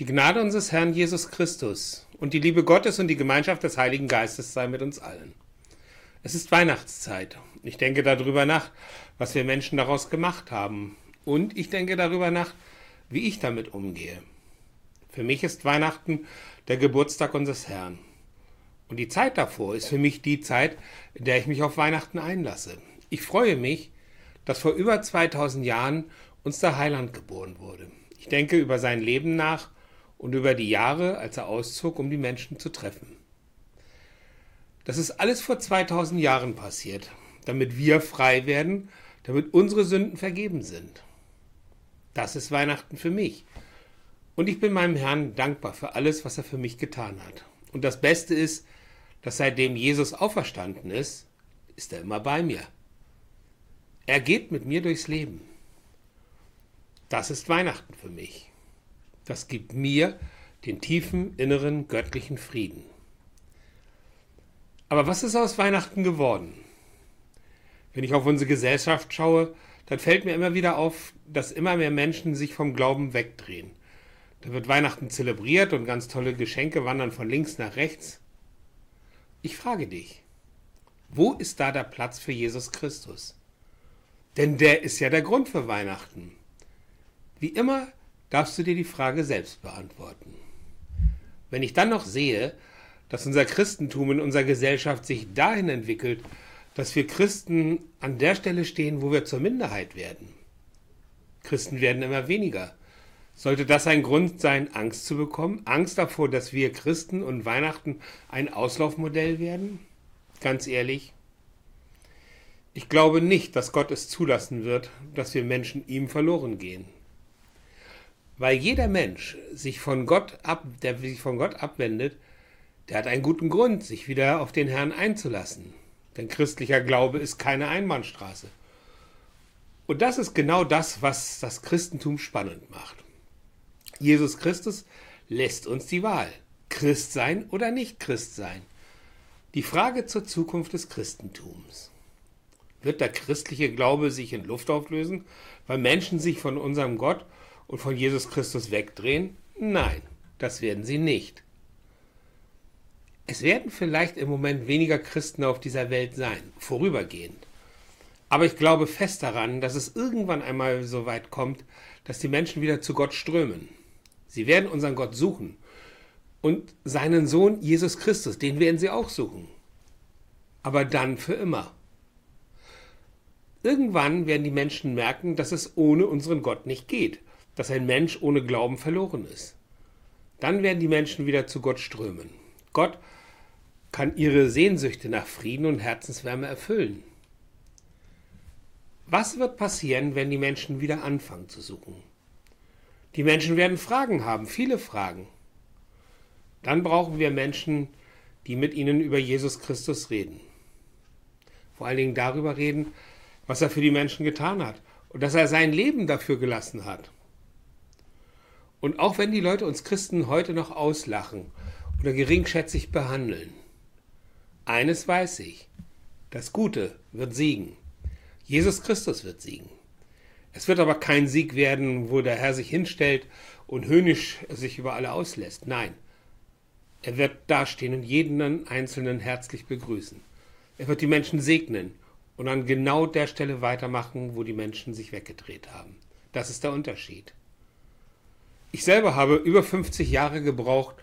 Die Gnade unseres Herrn Jesus Christus und die Liebe Gottes und die Gemeinschaft des Heiligen Geistes sei mit uns allen. Es ist Weihnachtszeit. Ich denke darüber nach, was wir Menschen daraus gemacht haben. Und ich denke darüber nach, wie ich damit umgehe. Für mich ist Weihnachten der Geburtstag unseres Herrn. Und die Zeit davor ist für mich die Zeit, in der ich mich auf Weihnachten einlasse. Ich freue mich, dass vor über 2000 Jahren uns der Heiland geboren wurde. Ich denke über sein Leben nach und über die Jahre, als er auszog, um die Menschen zu treffen. Das ist alles vor 2000 Jahren passiert, damit wir frei werden, damit unsere Sünden vergeben sind. Das ist Weihnachten für mich. Und ich bin meinem Herrn dankbar für alles, was er für mich getan hat. Und das Beste ist, dass seitdem Jesus auferstanden ist, ist er immer bei mir. Er geht mit mir durchs Leben. Das ist Weihnachten für mich. Das gibt mir den tiefen inneren göttlichen Frieden. Aber was ist aus Weihnachten geworden? Wenn ich auf unsere Gesellschaft schaue, dann fällt mir immer wieder auf, dass immer mehr Menschen sich vom Glauben wegdrehen. Da wird Weihnachten zelebriert und ganz tolle Geschenke wandern von links nach rechts. Ich frage dich, wo ist da der Platz für Jesus Christus? Denn der ist ja der Grund für Weihnachten. Wie immer darfst du dir die Frage selbst beantworten. Wenn ich dann noch sehe, dass unser Christentum in unserer Gesellschaft sich dahin entwickelt, dass wir Christen an der Stelle stehen, wo wir zur Minderheit werden. Christen werden immer weniger. Sollte das ein Grund sein, Angst zu bekommen? Angst davor, dass wir Christen und Weihnachten ein Auslaufmodell werden? Ganz ehrlich, ich glaube nicht, dass Gott es zulassen wird, dass wir Menschen ihm verloren gehen. Weil jeder Mensch sich von Gott ab, der sich von Gott abwendet, der hat einen guten Grund, sich wieder auf den Herrn einzulassen. Denn christlicher Glaube ist keine Einbahnstraße. Und das ist genau das, was das Christentum spannend macht. Jesus Christus lässt uns die Wahl, Christ sein oder nicht Christ sein. Die Frage zur Zukunft des Christentums. Wird der christliche Glaube sich in Luft auflösen, weil Menschen sich von unserem Gott und von Jesus Christus wegdrehen? Nein, das werden sie nicht. Es werden vielleicht im Moment weniger Christen auf dieser Welt sein, vorübergehend. Aber ich glaube fest daran, dass es irgendwann einmal so weit kommt, dass die Menschen wieder zu Gott strömen. Sie werden unseren Gott suchen. Und seinen Sohn Jesus Christus, den werden sie auch suchen. Aber dann für immer. Irgendwann werden die Menschen merken, dass es ohne unseren Gott nicht geht dass ein Mensch ohne Glauben verloren ist. Dann werden die Menschen wieder zu Gott strömen. Gott kann ihre Sehnsüchte nach Frieden und Herzenswärme erfüllen. Was wird passieren, wenn die Menschen wieder anfangen zu suchen? Die Menschen werden Fragen haben, viele Fragen. Dann brauchen wir Menschen, die mit ihnen über Jesus Christus reden. Vor allen Dingen darüber reden, was er für die Menschen getan hat und dass er sein Leben dafür gelassen hat. Und auch wenn die Leute uns Christen heute noch auslachen oder geringschätzig behandeln, eines weiß ich, das Gute wird siegen. Jesus Christus wird siegen. Es wird aber kein Sieg werden, wo der Herr sich hinstellt und höhnisch sich über alle auslässt. Nein, er wird dastehen und jeden Einzelnen herzlich begrüßen. Er wird die Menschen segnen und an genau der Stelle weitermachen, wo die Menschen sich weggedreht haben. Das ist der Unterschied. Ich selber habe über 50 Jahre gebraucht,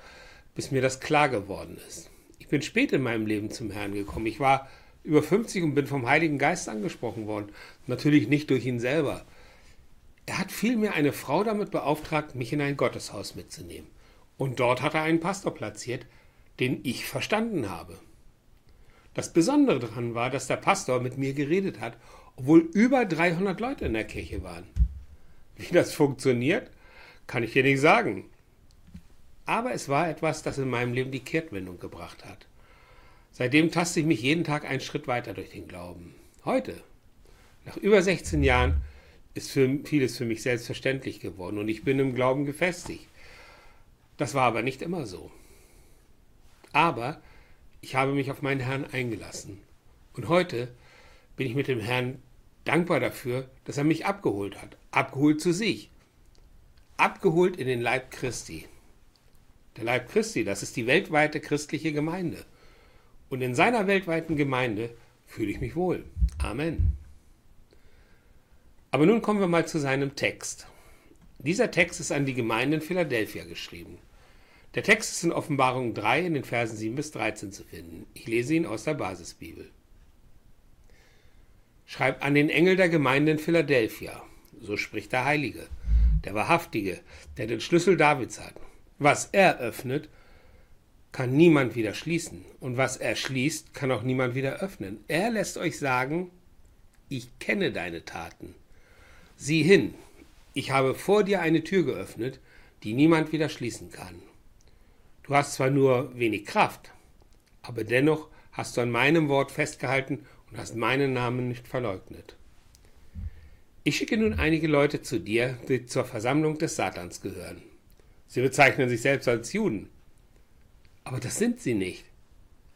bis mir das klar geworden ist. Ich bin spät in meinem Leben zum Herrn gekommen. Ich war über 50 und bin vom Heiligen Geist angesprochen worden. Natürlich nicht durch ihn selber. Er hat vielmehr eine Frau damit beauftragt, mich in ein Gotteshaus mitzunehmen. Und dort hat er einen Pastor platziert, den ich verstanden habe. Das Besondere daran war, dass der Pastor mit mir geredet hat, obwohl über 300 Leute in der Kirche waren. Wie das funktioniert, kann ich dir nicht sagen. Aber es war etwas, das in meinem Leben die Kehrtwendung gebracht hat. Seitdem taste ich mich jeden Tag einen Schritt weiter durch den Glauben. Heute, nach über 16 Jahren, ist für vieles für mich selbstverständlich geworden und ich bin im Glauben gefestigt. Das war aber nicht immer so. Aber ich habe mich auf meinen Herrn eingelassen. Und heute bin ich mit dem Herrn dankbar dafür, dass er mich abgeholt hat. Abgeholt zu sich abgeholt in den Leib Christi. der Leib Christi, das ist die weltweite christliche Gemeinde. Und in seiner weltweiten Gemeinde fühle ich mich wohl. Amen. Aber nun kommen wir mal zu seinem Text. Dieser Text ist an die Gemeinde in Philadelphia geschrieben. Der Text ist in Offenbarung 3 in den Versen 7 bis 13 zu finden. Ich lese ihn aus der Basisbibel. Schreib an den Engel der Gemeinde in Philadelphia, so spricht der Heilige, der Wahrhaftige, der den Schlüssel Davids hat. Was er öffnet, kann niemand wieder schließen, und was er schließt, kann auch niemand wieder öffnen. Er lässt euch sagen, ich kenne deine Taten. Sieh hin, ich habe vor dir eine Tür geöffnet, die niemand wieder schließen kann. Du hast zwar nur wenig Kraft, aber dennoch hast du an meinem Wort festgehalten und hast meinen Namen nicht verleugnet. Ich schicke nun einige Leute zu dir, die zur Versammlung des Satans gehören. Sie bezeichnen sich selbst als Juden. Aber das sind sie nicht.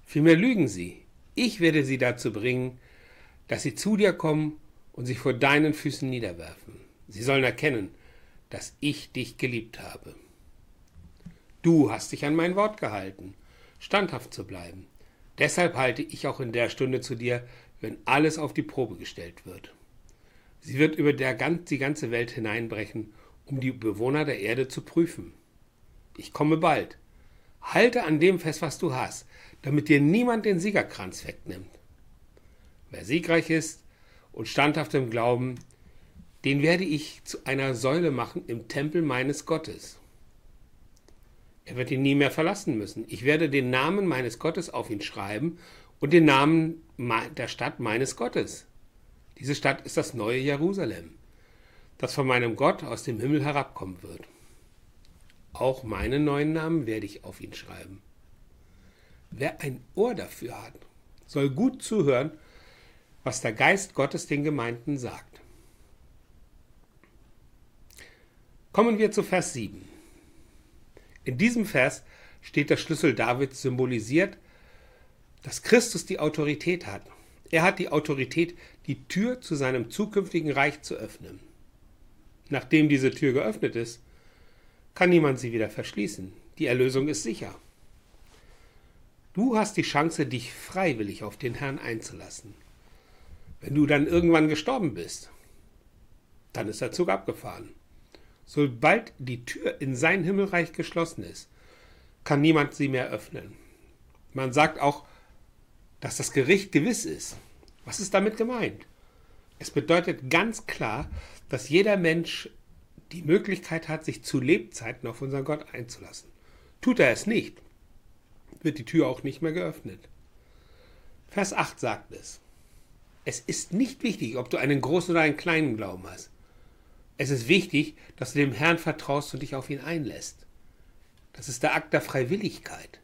Vielmehr lügen sie. Ich werde sie dazu bringen, dass sie zu dir kommen und sich vor deinen Füßen niederwerfen. Sie sollen erkennen, dass ich dich geliebt habe. Du hast dich an mein Wort gehalten, standhaft zu bleiben. Deshalb halte ich auch in der Stunde zu dir, wenn alles auf die Probe gestellt wird. Sie wird über der, die ganze Welt hineinbrechen, um die Bewohner der Erde zu prüfen. Ich komme bald. Halte an dem fest, was du hast, damit dir niemand den Siegerkranz wegnimmt. Wer siegreich ist und standhaft im Glauben, den werde ich zu einer Säule machen im Tempel meines Gottes. Er wird ihn nie mehr verlassen müssen. Ich werde den Namen meines Gottes auf ihn schreiben und den Namen der Stadt meines Gottes. Diese Stadt ist das neue Jerusalem, das von meinem Gott aus dem Himmel herabkommen wird. Auch meinen neuen Namen werde ich auf ihn schreiben. Wer ein Ohr dafür hat, soll gut zuhören, was der Geist Gottes den Gemeinden sagt. Kommen wir zu Vers 7. In diesem Vers steht der Schlüssel Davids symbolisiert, dass Christus die Autorität hat. Er hat die Autorität, die Tür zu seinem zukünftigen Reich zu öffnen. Nachdem diese Tür geöffnet ist, kann niemand sie wieder verschließen. Die Erlösung ist sicher. Du hast die Chance, dich freiwillig auf den Herrn einzulassen. Wenn du dann irgendwann gestorben bist, dann ist der Zug abgefahren. Sobald die Tür in sein Himmelreich geschlossen ist, kann niemand sie mehr öffnen. Man sagt auch, dass das Gericht gewiss ist. Was ist damit gemeint? Es bedeutet ganz klar, dass jeder Mensch die Möglichkeit hat, sich zu Lebzeiten auf unseren Gott einzulassen. Tut er es nicht, wird die Tür auch nicht mehr geöffnet. Vers 8 sagt es. Es ist nicht wichtig, ob du einen großen oder einen kleinen Glauben hast. Es ist wichtig, dass du dem Herrn vertraust und dich auf ihn einlässt. Das ist der Akt der Freiwilligkeit.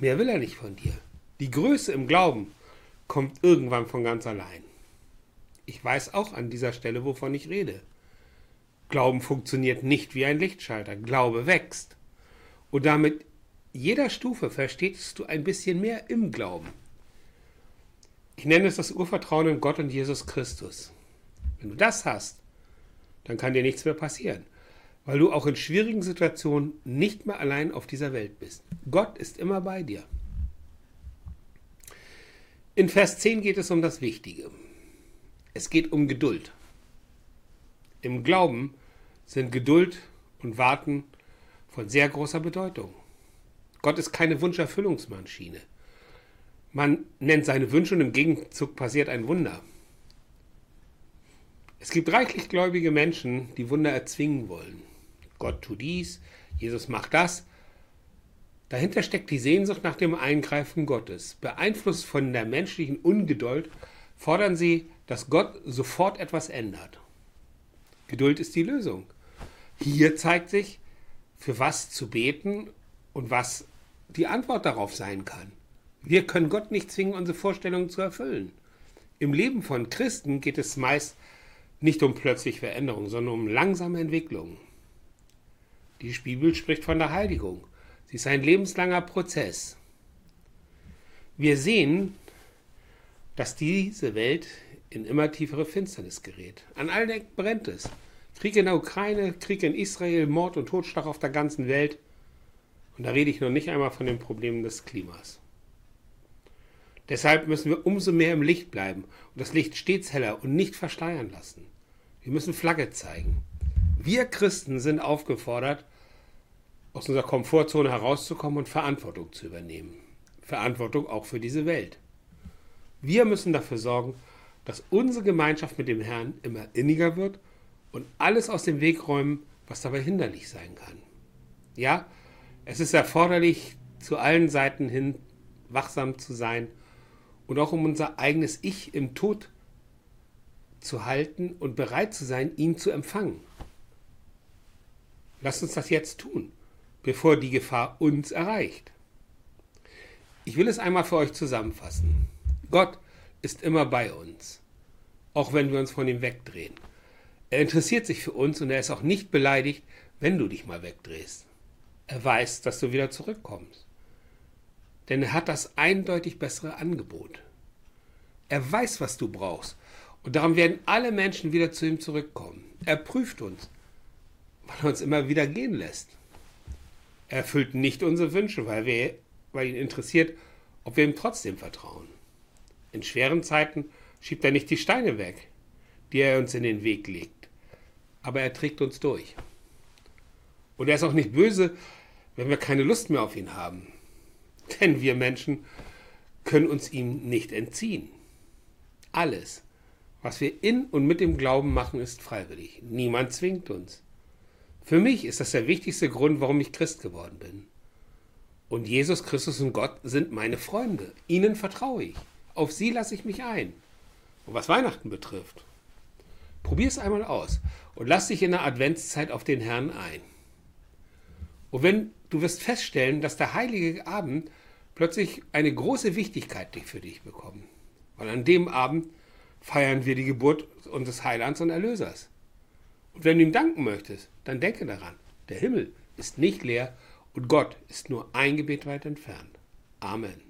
Mehr will er nicht von dir. Die Größe im Glauben kommt irgendwann von ganz allein. Ich weiß auch an dieser Stelle, wovon ich rede. Glauben funktioniert nicht wie ein Lichtschalter. Glaube wächst. Und damit jeder Stufe verstehst du ein bisschen mehr im Glauben. Ich nenne es das Urvertrauen in Gott und Jesus Christus. Wenn du das hast, dann kann dir nichts mehr passieren, weil du auch in schwierigen Situationen nicht mehr allein auf dieser Welt bist. Gott ist immer bei dir. In Vers 10 geht es um das Wichtige. Es geht um Geduld. Im Glauben sind Geduld und Warten von sehr großer Bedeutung. Gott ist keine Wunscherfüllungsmaschine. Man nennt seine Wünsche und im Gegenzug passiert ein Wunder. Es gibt reichlich gläubige Menschen, die Wunder erzwingen wollen. Gott tut dies, Jesus macht das. Dahinter steckt die Sehnsucht nach dem Eingreifen Gottes. Beeinflusst von der menschlichen Ungeduld fordern sie, dass Gott sofort etwas ändert. Geduld ist die Lösung. Hier zeigt sich, für was zu beten und was die Antwort darauf sein kann. Wir können Gott nicht zwingen, unsere Vorstellungen zu erfüllen. Im Leben von Christen geht es meist nicht um plötzliche Veränderung, sondern um langsame Entwicklung. Die Bibel spricht von der Heiligung. Sie ist ein lebenslanger Prozess. Wir sehen, dass diese Welt in immer tiefere Finsternis gerät. An allen Ecken brennt es. Krieg in der Ukraine, Krieg in Israel, Mord und Totschlag auf der ganzen Welt. Und da rede ich noch nicht einmal von den Problemen des Klimas. Deshalb müssen wir umso mehr im Licht bleiben und das Licht stets heller und nicht verschleiern lassen. Wir müssen Flagge zeigen. Wir Christen sind aufgefordert, aus unserer Komfortzone herauszukommen und Verantwortung zu übernehmen. Verantwortung auch für diese Welt. Wir müssen dafür sorgen, dass unsere Gemeinschaft mit dem Herrn immer inniger wird und alles aus dem Weg räumen, was dabei hinderlich sein kann. Ja, es ist erforderlich, zu allen Seiten hin wachsam zu sein und auch um unser eigenes Ich im Tod zu halten und bereit zu sein, ihn zu empfangen. Lasst uns das jetzt tun, bevor die Gefahr uns erreicht. Ich will es einmal für euch zusammenfassen. Gott ist immer bei uns, auch wenn wir uns von ihm wegdrehen. Er interessiert sich für uns und er ist auch nicht beleidigt, wenn du dich mal wegdrehst. Er weiß, dass du wieder zurückkommst. Denn er hat das eindeutig bessere Angebot. Er weiß, was du brauchst. Und darum werden alle Menschen wieder zu ihm zurückkommen. Er prüft uns, weil er uns immer wieder gehen lässt. Er erfüllt nicht unsere Wünsche, weil, wir, weil ihn interessiert, ob wir ihm trotzdem vertrauen. In schweren Zeiten schiebt er nicht die Steine weg, die er uns in den Weg legt, aber er trägt uns durch. Und er ist auch nicht böse, wenn wir keine Lust mehr auf ihn haben, denn wir Menschen können uns ihm nicht entziehen. Alles, was wir in und mit dem Glauben machen, ist freiwillig. Niemand zwingt uns. Für mich ist das der wichtigste Grund, warum ich Christ geworden bin. Und Jesus Christus und Gott sind meine Freunde. Ihnen vertraue ich. Auf sie lasse ich mich ein. Und was Weihnachten betrifft, probier es einmal aus und lass dich in der Adventszeit auf den Herrn ein. Und wenn du wirst feststellen, dass der heilige Abend plötzlich eine große Wichtigkeit für dich bekommt. Weil an dem Abend feiern wir die Geburt unseres Heilands und Erlösers. Und wenn du ihm danken möchtest, dann denke daran, der Himmel ist nicht leer und Gott ist nur ein Gebet weit entfernt. Amen.